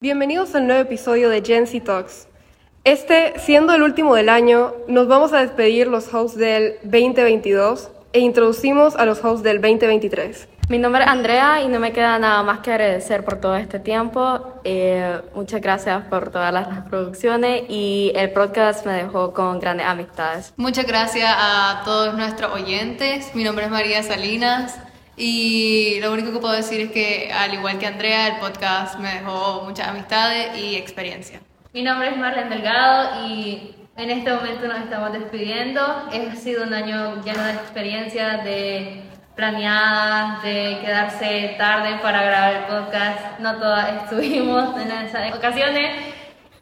Bienvenidos al nuevo episodio de Gen Z Talks. Este, siendo el último del año, nos vamos a despedir los hosts del 2022 e introducimos a los hosts del 2023. Mi nombre es Andrea y no me queda nada más que agradecer por todo este tiempo. Eh, muchas gracias por todas las producciones y el podcast me dejó con grandes amistades. Muchas gracias a todos nuestros oyentes. Mi nombre es María Salinas y lo único que puedo decir es que al igual que Andrea, el podcast me dejó muchas amistades y experiencia. Mi nombre es Marlene Delgado y en este momento nos estamos despidiendo. Ha sido un año lleno de experiencias, de planeadas, de quedarse tarde para grabar el podcast. No todas estuvimos en esas ocasiones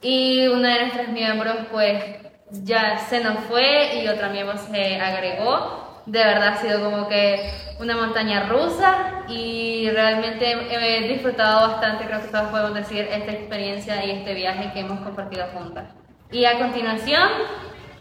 y uno de nuestros miembros pues ya se nos fue y otra miembro se agregó. De verdad ha sido como que una montaña rusa y realmente he disfrutado bastante, creo que todos podemos decir, esta experiencia y este viaje que hemos compartido juntas. Y a continuación,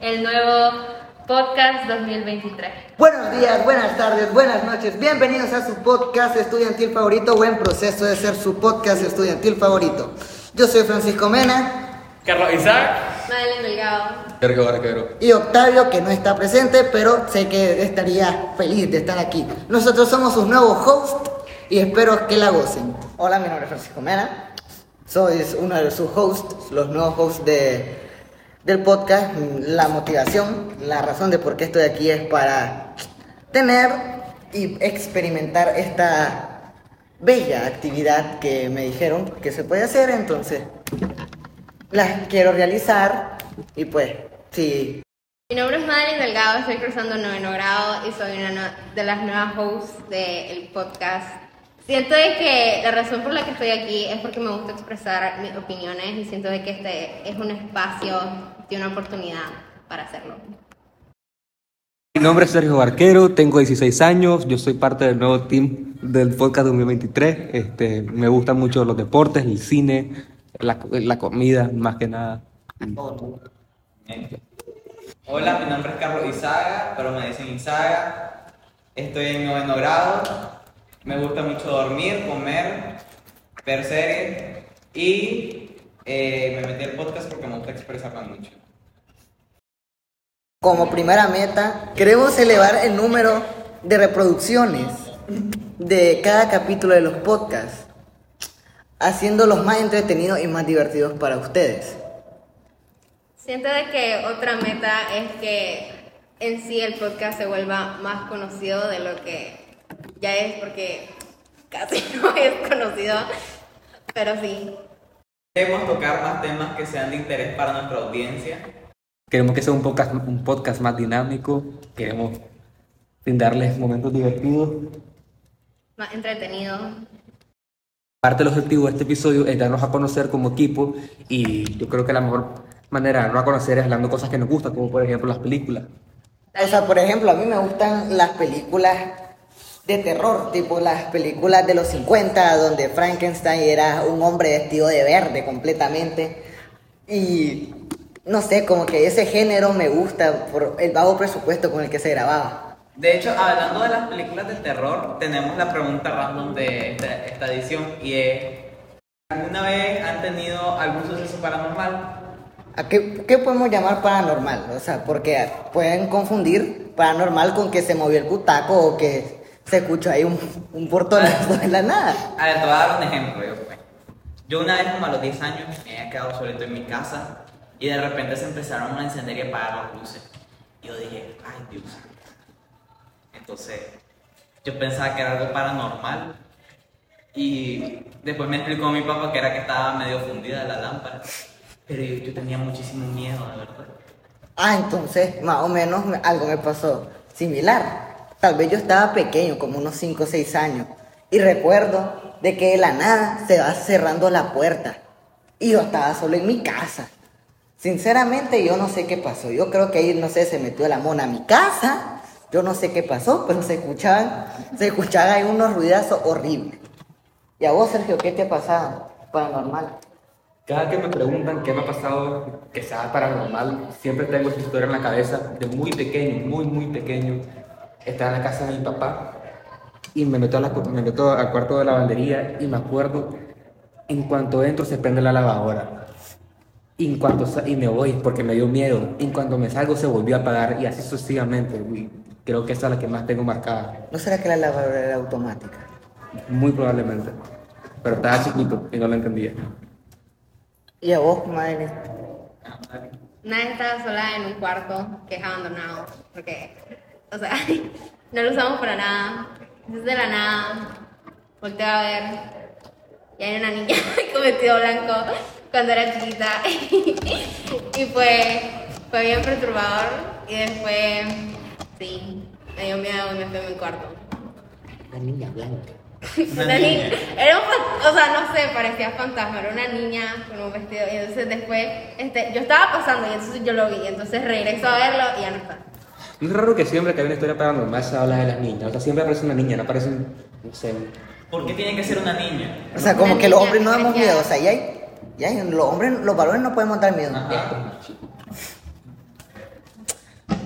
el nuevo podcast 2023. Buenos días, buenas tardes, buenas noches. Bienvenidos a su podcast estudiantil favorito o en proceso de ser su podcast estudiantil favorito. Yo soy Francisco Mena. Carlos Isaac. Madeleine Delgado. Sergio Barquero. Y Octavio, que no está presente, pero sé que estaría feliz de estar aquí. Nosotros somos sus nuevos hosts y espero que la gocen. Hola, mi nombre es Francisco Mena. Soy uno de sus hosts, los nuevos hosts de del podcast, la motivación, la razón de por qué estoy aquí es para tener y experimentar esta bella actividad que me dijeron que se puede hacer, entonces la quiero realizar y pues sí. Mi nombre es Madeline Delgado, estoy cursando noveno grado y soy una de las nuevas hosts del podcast Siento de que la razón por la que estoy aquí es porque me gusta expresar mis opiniones y siento de que este es un espacio y una oportunidad para hacerlo. Mi nombre es Sergio Barquero, tengo 16 años, yo soy parte del nuevo team del podcast 2023. Este, me gustan mucho los deportes, el cine, la, la comida, más que nada. Hola, mi nombre es Carlos Izaga, pero me dicen Izaga. Estoy en noveno grado me gusta mucho dormir, comer, ver series y eh, me metí al podcast porque me gusta expresarla mucho. Como primera meta, queremos elevar el número de reproducciones de cada capítulo de los podcasts, haciéndolos más entretenidos y más divertidos para ustedes. Siento de que otra meta es que en sí el podcast se vuelva más conocido de lo que ya es porque casi no es conocido, pero sí. Queremos tocar más temas que sean de interés para nuestra audiencia. Queremos que sea un podcast, un podcast más dinámico, queremos brindarles momentos divertidos. Más entretenido. Parte del objetivo de este episodio es darnos a conocer como equipo y yo creo que la mejor manera de darnos a conocer es hablando cosas que nos gustan, como por ejemplo las películas. O sea, por ejemplo, a mí me gustan las películas de terror, tipo las películas de los 50, donde Frankenstein era un hombre vestido de verde completamente. Y no sé, como que ese género me gusta por el bajo presupuesto con el que se grababa. De hecho, hablando de las películas de terror, tenemos la pregunta random de esta, edición y es, ¿alguna vez han tenido algún suceso paranormal? ¿A qué, qué, podemos llamar paranormal? O sea, porque pueden confundir paranormal con que se movió el butaco o que se escucha ahí un, un portonazo en la nada. A ver, te voy a dar un ejemplo. Yo, pues. yo una vez como a los 10 años me había quedado solito en mi casa y de repente se empezaron a encender y apagar las luces. Y yo dije, ay Dios. Entonces, yo pensaba que era algo paranormal. Y después me explicó mi papá que era que estaba medio fundida la lámpara. Pero yo, yo tenía muchísimo miedo, de verdad. Ah, entonces, más o menos algo me pasó similar. Tal vez yo estaba pequeño, como unos 5 o 6 años, y recuerdo de que de la nada se va cerrando la puerta. Y yo estaba solo en mi casa. Sinceramente yo no sé qué pasó. Yo creo que ahí, no sé, se metió la mona a mi casa. Yo no sé qué pasó, pero se escuchaban, se escuchaban ahí unos ruidazos horribles. ¿Y a vos, Sergio, qué te ha pasado paranormal? Cada que me preguntan qué me ha pasado que sea paranormal, siempre tengo esta historia en la cabeza de muy pequeño, muy, muy pequeño. Estaba en la casa de mi papá y me meto, a la- me meto al cuarto de lavandería y me acuerdo, en cuanto entro se prende la lavadora. Y, en cuanto y me voy porque me dio miedo. Y en cuanto me salgo se volvió a apagar y así sucesivamente. Y creo que esa es la que más tengo marcada, ¿No será que la lavadora era automática? muy probablemente. Pero estaba chiquito y no lo entendía. ¿Y a vos, madre? Una vez estaba sola en un cuarto que es abandonado, porque, o sea, no lo usamos para nada. Entonces de la nada, volteo a ver y hay una niña con vestido blanco cuando era chiquita. y fue, fue bien perturbador y después, sí, me dio miedo y me fui a mi cuarto. La niña blanca. Una niña. Era un, o sea, no sé, parecía fantasma, era una niña con un vestido. Y entonces después, este, yo estaba pasando y entonces yo lo vi. Entonces regreso a verlo y ya no está. Es raro que siempre que hay una historia paranormal se habla de las niñas. O sea, siempre aparece una niña, no aparece, un- no sé, ¿Por qué tiene que ser una niña? O sea, como Una que los hombres no damos miedo. O sea, ya hay, ya hay- los hombres, los varones no podemos dar miedo. Ajá.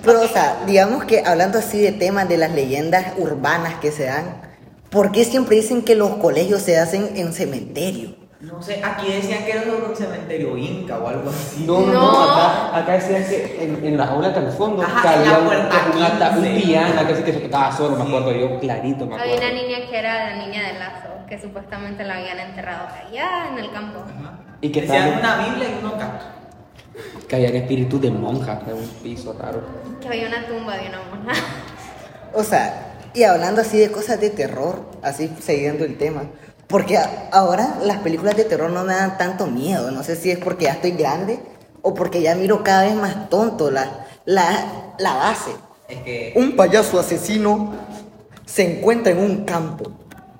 Pero, o sea, digamos que hablando así de temas de las leyendas urbanas que se dan, ¿por qué siempre dicen que los colegios se hacen en cementerio? No sé, aquí decían que era sobre un cementerio inca o algo así. No, no, no, acá, acá decían que en, en la jaula que al fondo Ajá, había un, un, 15. piano que, sí que se tocaba solo, me Sí. acuerdo yo, clarito, me Había acuerdo. una niña que era la niña del lazo, que supuestamente la habían enterrado allá en el campo. Y que Decían una Biblia y unos gatos. que había espíritu de monja en un piso raro. Que había una tumba de una monja. O sea, y hablando así de cosas de terror, así siguiendo el tema, porque ahora las películas de terror no me dan tanto miedo, no sé si es porque ya estoy grande o porque ya miro cada vez más tonto la, la, la base. Es que Un payaso asesino se encuentra en un campo.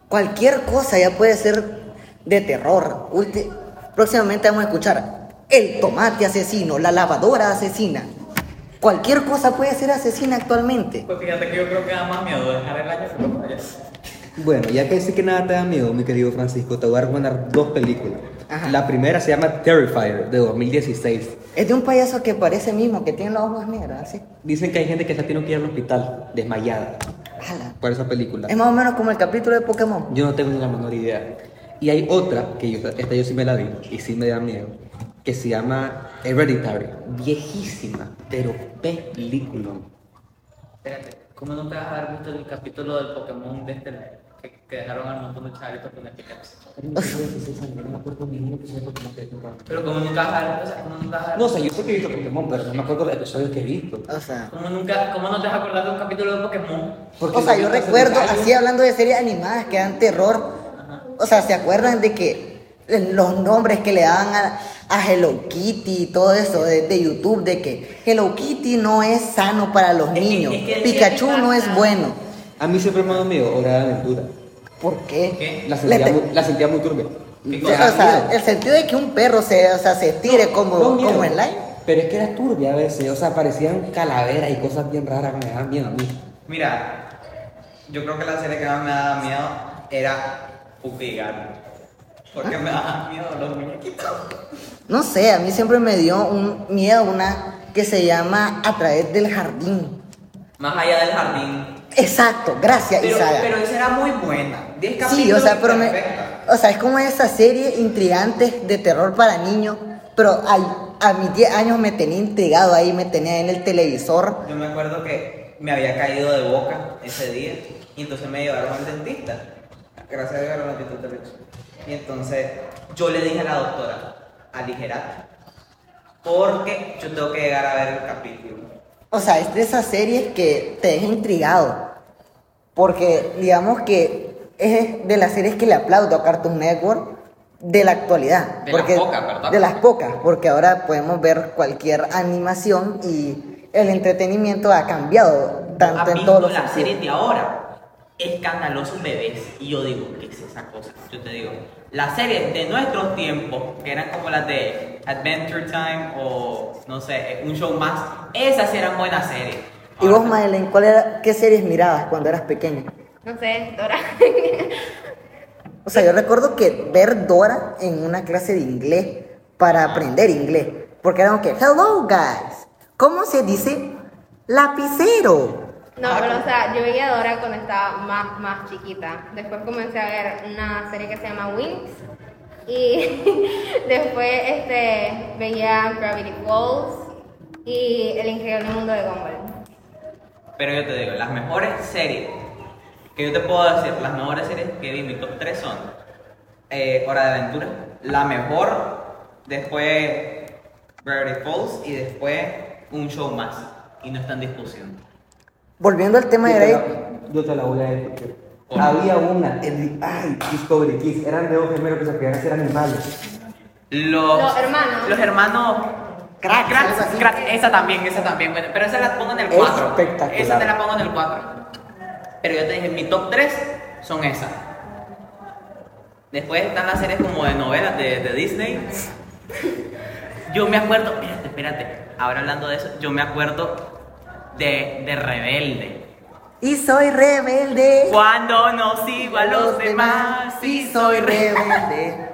Cualquier cosa ya puede ser de terror. Ulti- Próximamente vamos a escuchar el tomate asesino, la lavadora asesina. Cualquier cosa puede ser asesina actualmente. Pues fíjate que yo creo que da más miedo dejar el año que los payasos. Bueno, ya que sé que nada te da miedo, mi querido Francisco, te voy a recomendar dos películas. Ajá. La primera se llama Terrifier, de 2016. Es de un payaso que parece mismo, que tiene los ojos negros, así. Dicen que hay gente que se tiene que ir al hospital, desmayada, Ala. por esa película. Es más o menos como el capítulo de Pokémon. Yo no tengo ni la menor idea. Y hay otra, que yo, esta yo sí me la vi, y sí me da miedo, que se llama Hereditary. Viejísima, pero película. Espérate, ¿cómo no te vas a dar visto el capítulo del Pokémon de este que, que dejaron al montón de chavitos con epilepsia? Pero como nunca vas a ver, o sea, ¿cómo nunca vas a ver? No sé, yo sé que he visto Pokémon, pero no me acuerdo de episodios que he visto. O sea, ¿Cómo, nunca, ¿Cómo no te vas a acordar de un capítulo de Pokémon? Porque o sea, yo recuerdo, así hablando de series animadas que dan terror. O sea, ¿se acuerdan de que los nombres que le daban a, a Hello Kitty y todo eso de, de YouTube? De que Hello Kitty no es sano para los niños. es que el Pikachu no es bueno. A mí siempre me ha dado miedo Hora de Aventura. ¿Por qué? ¿Qué? La sentía, te- muy, la sentía muy turbia. ¿Qué O sea, el sentido de que un perro se, o sea, se estire como, No, miedo. como en live. Pero es que era turbia a veces, o sea, parecían calaveras y cosas bien raras que me daban miedo a mí. Mira, yo creo que la serie que más me daba miedo era Pupi y Gato. Porque me daban miedo los muñequitos. No sé, a mí siempre me dio un miedo una que se llama A través del jardín. Más allá del jardín. Exacto, gracias Pero, pero esa era muy buena. 10 Sí, capítulos o sea, pero me, o sea, es como esa serie intrigante de terror para niños, pero a mis 10 años me tenía intrigado ahí, me tenía en el televisor. Yo me acuerdo que me había caído de boca ese día y entonces me llevaron al dentista. Gracias a Dios era un dentista de leche. Y entonces yo le dije a la doctora, aligerate, porque yo tengo que llegar a ver el capítulo. O sea, es de esas series que te deja intrigado, porque digamos que es de las series que le aplaudo a Cartoon Network de la actualidad. De las porque, pocas, ¿verdad? De las pocas, porque ahora podemos ver cualquier animación y el entretenimiento ha cambiado tanto ¿Has en todos los las sentidos. series de ahora? Escandalosos bebés. Y yo digo, ¿qué es esa cosa? Yo te digo, las series de nuestros tiempos, que eran como las de Adventure Time o no sé, un show más, esas eran buenas series. ¿Y vos, Madeleine, ¿cuál era, qué series mirabas cuando eras pequeña? No sé, Dora. O sea, yo recuerdo que ver Dora en una clase de inglés, para aprender inglés. Porque era como que, hello guys, ¿cómo se dice lapicero? No, pero o sea, yo veía Dora cuando estaba más, más chiquita. Después comencé a ver una serie que se llama Wings. Y después este, veía Gravity Falls y El Increíble Mundo de Gumball. Pero yo te digo, las mejores series que yo te puedo decir, las mejores series que vi, mi top 3 son eh, Hora de Aventura, la mejor, después Gravity Falls y después un show más. Y no está en discusión. Volviendo al tema de Yo te Grey, la- Yo te la voy a decir. Había una, en, ay, Discovery Kids, eran de dos gemelos que se querían hacer animales. Los, Los hermanos. Los hermanos. Así. cracks, esa también, esa también. Bueno, pero esa la pongo en el 4. Espectacular. Esa te la pongo en el 4. Pero yo te dije, mi top 3 son esas. Después están las series como de novelas de, de Disney. Yo me acuerdo, espérate, espérate. Ahora hablando de eso, yo me acuerdo de, de Rebelde. Y soy rebelde. Cuando no sigo a los demás, y soy rebelde. rebelde.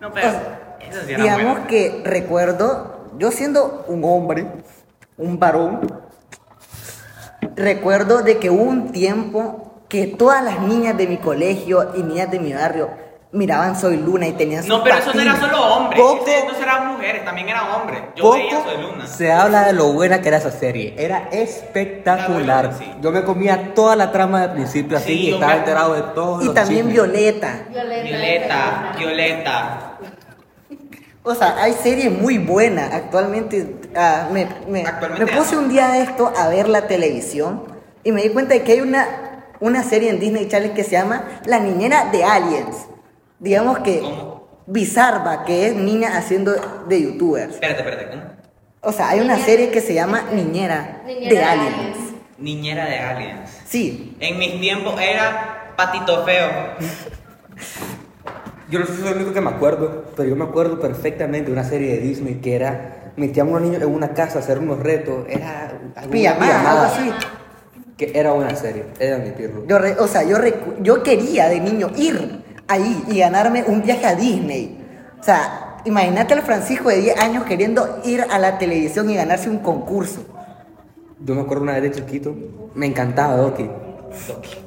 No, pero eso sí era Digamos bueno. que recuerdo, yo siendo un hombre, un varón, recuerdo de que hubo un tiempo que todas las niñas de mi colegio y niñas de mi barrio miraban Soy Luna y tenían sus No, pero eso no era patines. solo hombres. Poco, Ese no eran mujeres, también eran hombres. Yo poco veía Soy Luna. se habla de lo buena que era esa serie. Era espectacular. Era buena, sí. Yo me comía toda la trama de principio así Sí, y estaba me- enterado de todo. y también Violeta. Violeta. Violeta, Violeta. O sea, hay series muy buenas. Actualmente, ah, me, me- Actualmente me puse un día de esto a ver la televisión y me di cuenta de que hay una, una serie en Disney Channel que se llama La Niñera de Aliens. Digamos que ¿Cómo? Bizarba, que es niña haciendo de youtubers. Espérate, espérate. ¿cómo? O sea, hay una Niñera- serie que se llama Niñera, Niñera de de Aliens. Aliens. Niñera de aliens. Sí, En mis tiempos era patito feo. Yo no soy el único que me acuerdo, pero yo me acuerdo perfectamente de una serie de Disney que era, metían unos niños en una casa a hacer unos retos, era pijamada, algo así. Que era una serie, era admitirlo. Yo, re- o sea, yo, recu- yo quería de niño ir ahí y ganarme un viaje a Disney. O sea, imagínate al Francisco de 10 años queriendo ir a la televisión y ganarse un concurso. Yo me acuerdo una vez de chiquito, me encantaba Doki.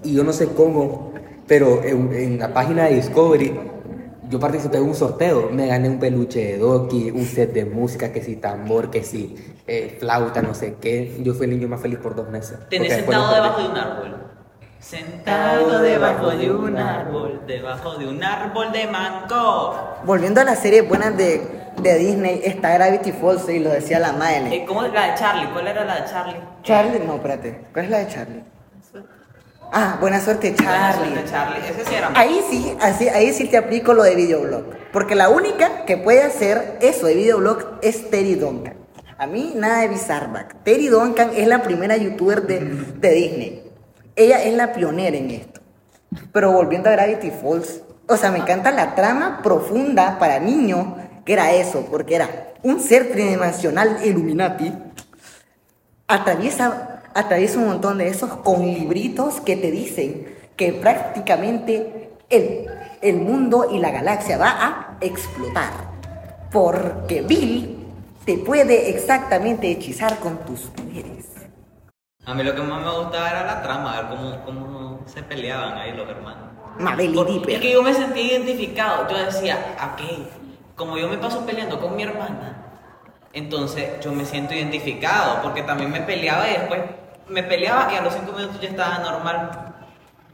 Y yo no sé cómo, pero en, en la página de Discovery, yo participé en un sorteo. Me gané un peluche de Doki, un set de música, que si tambor, que si eh, flauta, no sé qué. Yo fui el niño más feliz por dos meses. Tenés sentado debajo de un árbol. Sentado debajo de un árbol, debajo de un árbol de mango. Volviendo a las series buenas de, de Disney, está Gravity Falls y lo decía la Maele. Eh, ¿Cómo es la de Charlie? ¿Cuál era la de Charlie? Charlie, no, espérate. ¿Cuál es la de Charlie? Ah, buena suerte, Buena Charlie. suerte, Charlie. Ese sí era Ahí sí, así, ahí sí te aplico lo de videoblog. Porque la única que puede hacer eso de videoblog es Terry Duncan. A mí nada de Bizarback. Terry Duncan es la primera youtuber de, de Disney. Ella es la pionera en esto. Pero volviendo a Gravity Falls, o sea, me encanta la trama profunda para niños, que era eso, porque era un ser tridimensional Illuminati atraviesa, atraviesa un montón de esos con libritos que te dicen que prácticamente el, el mundo y la galaxia va a explotar. Porque Bill te puede exactamente hechizar con tus poderes. A mí lo que más me gustaba era la trama, ver cómo, cómo se peleaban ahí los hermanos. Mabel y Dipper. Es que yo me sentía identificado. Yo decía, ok, como yo me paso peleando con mi hermana, entonces yo me siento identificado, porque también me peleaba y después me peleaba y a los cinco minutos ya estaba normal.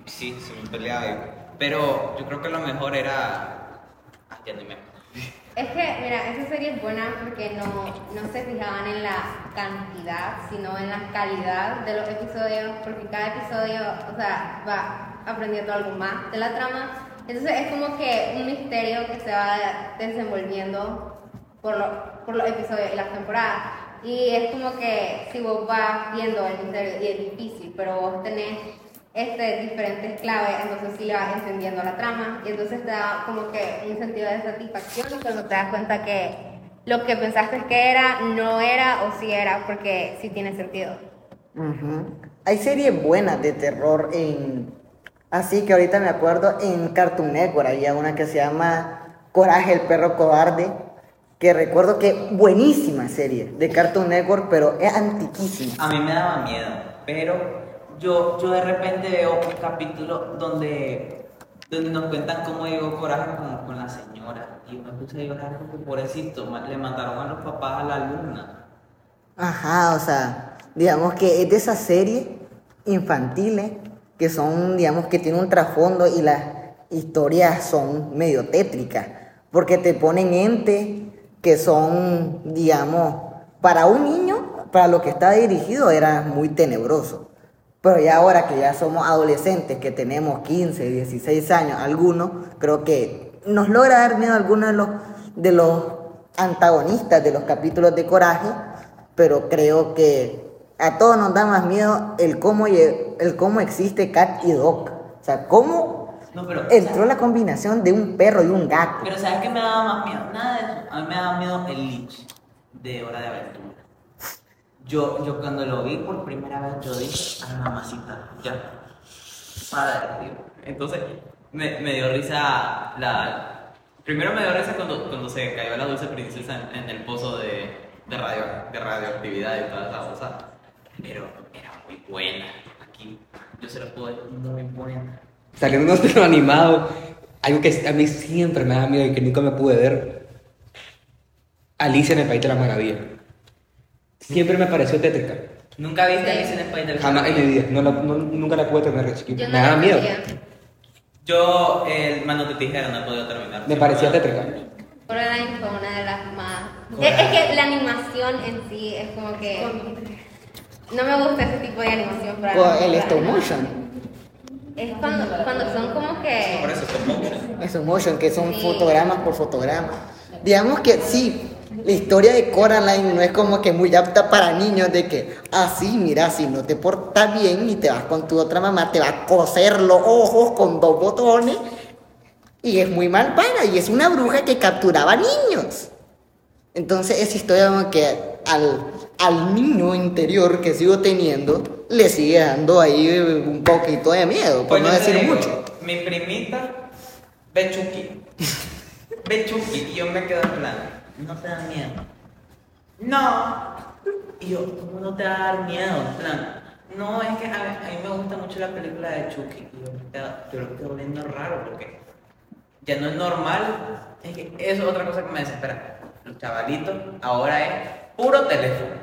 Sí, sí me peleaba. Pero yo creo que lo mejor era. Ah, ya ni me. Es que, mira, esa serie es buena porque no, no se fijaban en la cantidad, sino en la calidad de los episodios, porque cada episodio, o sea, va aprendiendo algo más de la trama. Entonces es como que un misterio que se va desenvolviendo por, lo- por los episodios y las temporadas. Y es como que si vos vas viendo el misterio y es difícil, pero vos tenés este, diferentes claves, entonces sí le vas entendiendo la trama y entonces te da como que un sentido de satisfacción cuando te das cuenta que lo que pensaste que era no era o sí era porque sí tiene sentido. Ujú. Hay series buenas de terror en... Así que ahorita me acuerdo en Cartoon Network había una que se llama Coraje el perro cobarde que recuerdo que buenísima serie de Cartoon Network, pero es antiquísima. A mí me daba miedo, pero yo, yo de repente veo un capítulo donde, donde nos cuentan cómo llegó Coraje con, con la señora. Y me puse a llorar porque pobrecito, le mataron a los papás a la luna. Ajá, o sea, digamos que es de esas series infantiles que son, digamos, que tienen un trasfondo y las historias son medio tétricas, porque te ponen entes que son, digamos, para un niño, para lo que está dirigido era muy tenebroso. Pero ya ahora que ya somos adolescentes, que tenemos 15, 16 años, algunos, creo que nos logra dar miedo algunos de los, de los antagonistas de los capítulos de Coraje, pero creo que a todos nos da más miedo el cómo, el cómo existe Cat y Doc. O sea, cómo No, pero, entró la combinación de un perro y un gato. pero ¿sabes qué me daba más miedo? Nada de eso. A mí me daba miedo el Lich de Hora de Aventura. Yo, yo cuando lo vi por primera vez, yo dije, ay mamacita, ya. Dios. Entonces, me, me dio risa la... Primero me dio risa cuando, cuando se cayó la dulce princesa en, el pozo de, de, radio, de radioactividad y toda esa cosa. Pero era muy buena. Aquí yo se lo puedo decir, muy buena. Saliendo de animado, algo que a mí siempre me da miedo y que nunca me pude ver. Alicia en el País de la Maravilla. Siempre me pareció tétrica. ¿Nunca viste Alicia en del Jamás en mi vida. No la- no- nunca la pude tener de chiquito. Yo no Me daba la miedo. veía. Yo, el mano de tijera, no he podido terminar. Me parecía tétrica. Coraline fue una de las más. Es, es que la animación en sí es como que. No me gusta ese tipo de animación. Para la- el stop motion. Es cuando, cuando son como que. Por eso, stop motion. Stop motion, que son Sí. fotogramas por fotogramas. Digamos que sí, la historia de Coraline no es como que muy apta para niños de que, ah, sí, mira, si no te portas bien y te vas con tu otra mamá, te va a coser los ojos con dos botones. Y es muy malvada y es una bruja que capturaba niños. Entonces esa historia como que al, al niño interior que sigo teniendo le sigue dando ahí un poquito de miedo, por Pues no decir digo, mucho. Mi primita ve Chucky y yo me quedo en plan, no te da miedo. No. Y yo, ¿cómo no te va a dar miedo? En plan, no, es que a mí, a mí me gusta mucho la película de Chucky. Y yo, quedo- yo lo estoy volviendo raro porque ya no es normal. Es que eso es otra cosa que me desespera. Los chavalitos ahora es puro teléfono.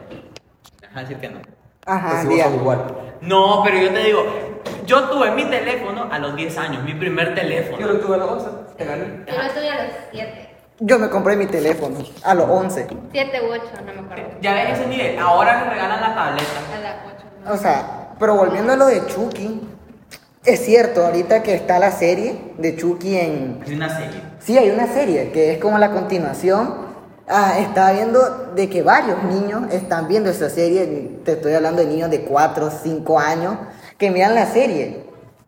Deja decir que no. Ajá, Pues igual. No, pero yo te digo, yo tuve mi teléfono a los 10 años, mi primer teléfono. Yo lo tuve a los 11, te gané. Yo lo tuve a los 7. Yo me compré mi teléfono a los 11. 7 u 8, no me acuerdo. Ya ves ese nivel, ahora le regalan la tableta. A las 8. O sea, pero volviendo a lo de Chucky, es cierto, ahorita que está la serie de Chucky en... Es una serie. Sí, hay una serie que es como la continuación. Ah, estaba viendo de que varios niños están viendo esa serie. Te estoy hablando de niños de 4 o 5 años que miran la serie.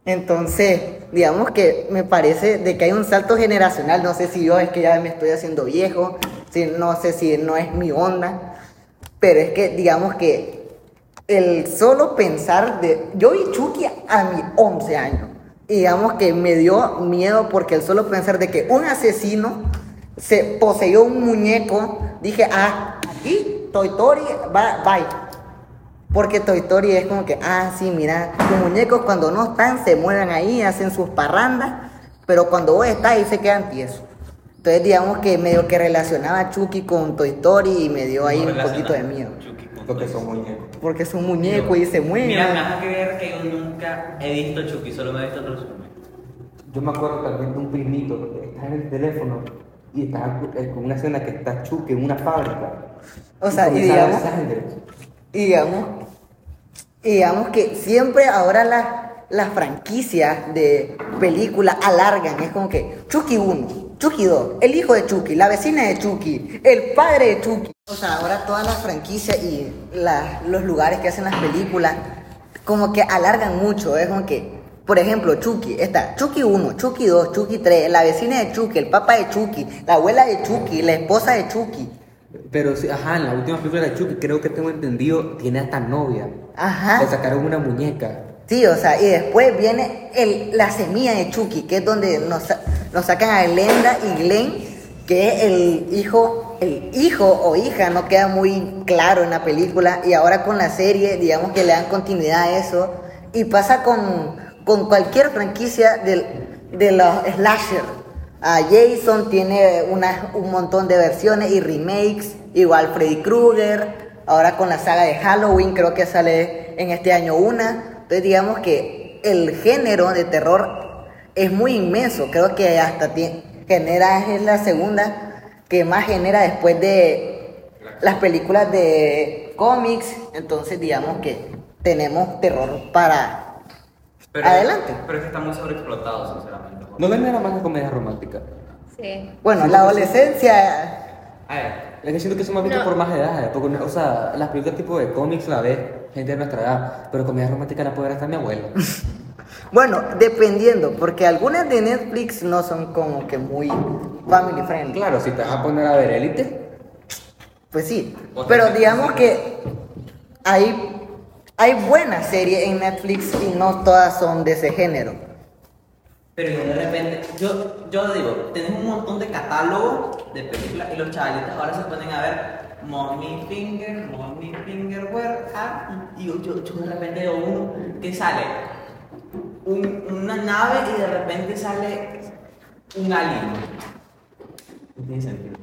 Entonces, digamos que me parece de que hay un salto generacional. No sé si yo es que ya me estoy haciendo viejo, si, no sé si no es mi onda. Pero es que, digamos que el solo pensar de... Yo vi Chucky a mis 11 años. Y digamos que me dio miedo porque el solo pensar de que un asesino se poseyó un muñeco, dije, ah, aquí Toy va, bye. Porque Toy Story es como que, ah, sí, mira, los muñecos cuando no están se mueven ahí, hacen sus parrandas, pero cuando vos estás ahí se quedan tiesos. Entonces, digamos que medio que relacionaba a Chucky con Toy Story y me dio ahí ¿Cómo un poquito de miedo. Porque son muñecos. Porque es un muñeco y se mueve. Mira, nada que ver que yo nunca he visto Chucky, solo me he visto el resumen. Yo me acuerdo también de un primito está en el teléfono y está con una escena que está Chucky en una fábrica. O sea, y a ver digamos- sangre. Y digamos, y digamos que siempre ahora las las franquicias de películas alargan. Es como que Chucky 1, Chucky 2, el hijo de Chucky, la vecina de Chucky, el padre de Chucky. O sea, ahora todas las franquicias y los lugares que hacen las películas como que alargan mucho. Es como que, por ejemplo, Chucky, está Chucky 1, Chucky 2, Chucky 3, la vecina de Chucky, el papá de Chucky, la abuela de Chucky, la esposa de Chucky. Pero ajá, en la última película de Chucky, creo que tengo entendido, tiene hasta novia. Ajá. Le sacaron una muñeca. Sí, o sea, y después viene el, la semilla de Chucky, que es donde nos, nos sacan a Glenda y Glenn, que es el hijo el hijo o hija no queda muy claro en la película y ahora con la serie, digamos que le dan continuidad a eso y pasa con, con cualquier franquicia del, de los slasher. A Jason tiene una, un montón de versiones y remakes, igual Freddy Krueger, ahora con la saga de Halloween creo que sale en este año una. Entonces digamos que el género de terror es muy inmenso, creo que hasta ti- genera, es la segunda que más genera después de las películas de cómics, entonces digamos que tenemos terror para adelante. Pero es que está muy sobreexplotado, sinceramente. No ven nada más que comedia romántica. Sí. Bueno, la adolescencia, A ver, Es que siento que eso me ha visto No. por más edad. Porque, o sea, las películas tipo de cómics la ve gente de nuestra edad. Pero comedia romántica la puede ver hasta mi abuelo. bueno, dependiendo, porque algunas de Netflix no son como que muy family friendly. Claro, si te vas a poner a ver Élite, Pues sí, pero digamos que hay, hay buenas series en Netflix y no todas son de ese género. Pero yo de repente, yo, yo digo, tenés un montón de catálogos de películas y los chavalitos ahora se ponen a ver Mommy Finger, Mommy Finger, where are you?" Y yo, yo, de repente veo uno que sale un- una nave y de repente sale un alien. No tiene sentido.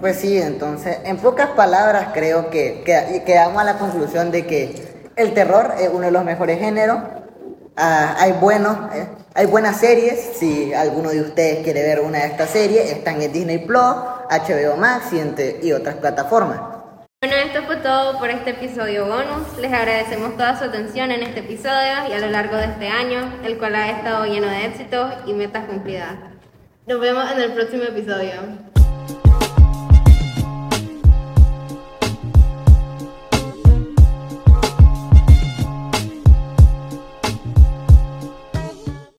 Pues sí, entonces, en pocas palabras creo que, que quedamos a la conclusión de que el terror es uno de los mejores géneros. Ah, hay, buenos, eh, hay buenas series, si alguno de ustedes quiere ver una de estas series, están en Disney Plus, HBO Max y, entre- y otras plataformas. Bueno, esto fue todo por este episodio bonus. Les agradecemos toda su atención en este episodio y a lo largo de este año, el cual ha estado lleno de éxitos y metas cumplidas. Nos vemos en el próximo episodio.